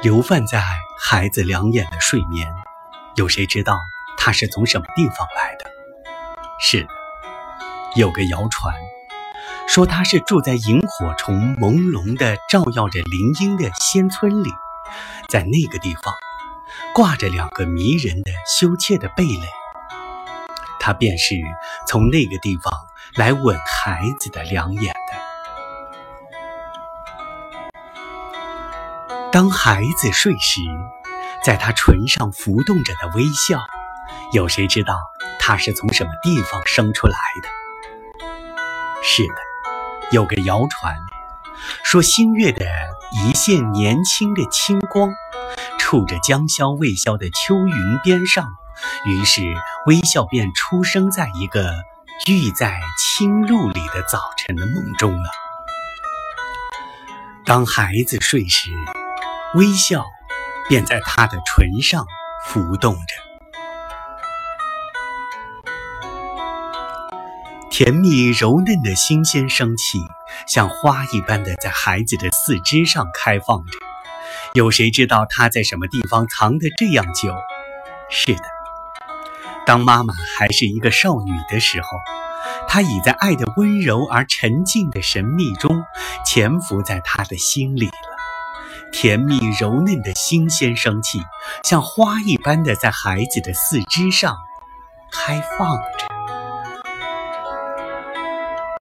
流泛在孩子两眼的睡眠，有谁知道它是从什么地方来的？是的，有个谣传，说它是住在萤火虫朦胧的照耀着林荫的仙村里，在那个地方挂着两个迷人的羞怯的蓓蕾，它便是从那个地方来吻孩子的两眼当孩子睡时，在他唇上浮动着的微笑，有谁知道它是从什么地方生出来的？是的，有个谣传，说新月的一线年轻的清光，触着将消未消的秋云边上，于是微笑便出生在一个聚在青露里的早晨的梦中了。当孩子睡时。微笑便在他的唇上浮动着，甜蜜柔嫩的新鲜生气，像花一般的在孩子的四肢上开放着。有谁知道它在什么地方藏得这样久？是的，当妈妈还是一个少女的时候，她已在爱的温柔而沉静的神秘中潜伏在她的心里。甜蜜柔嫩的新鲜生气，像花一般的在孩子的四肢上开放着。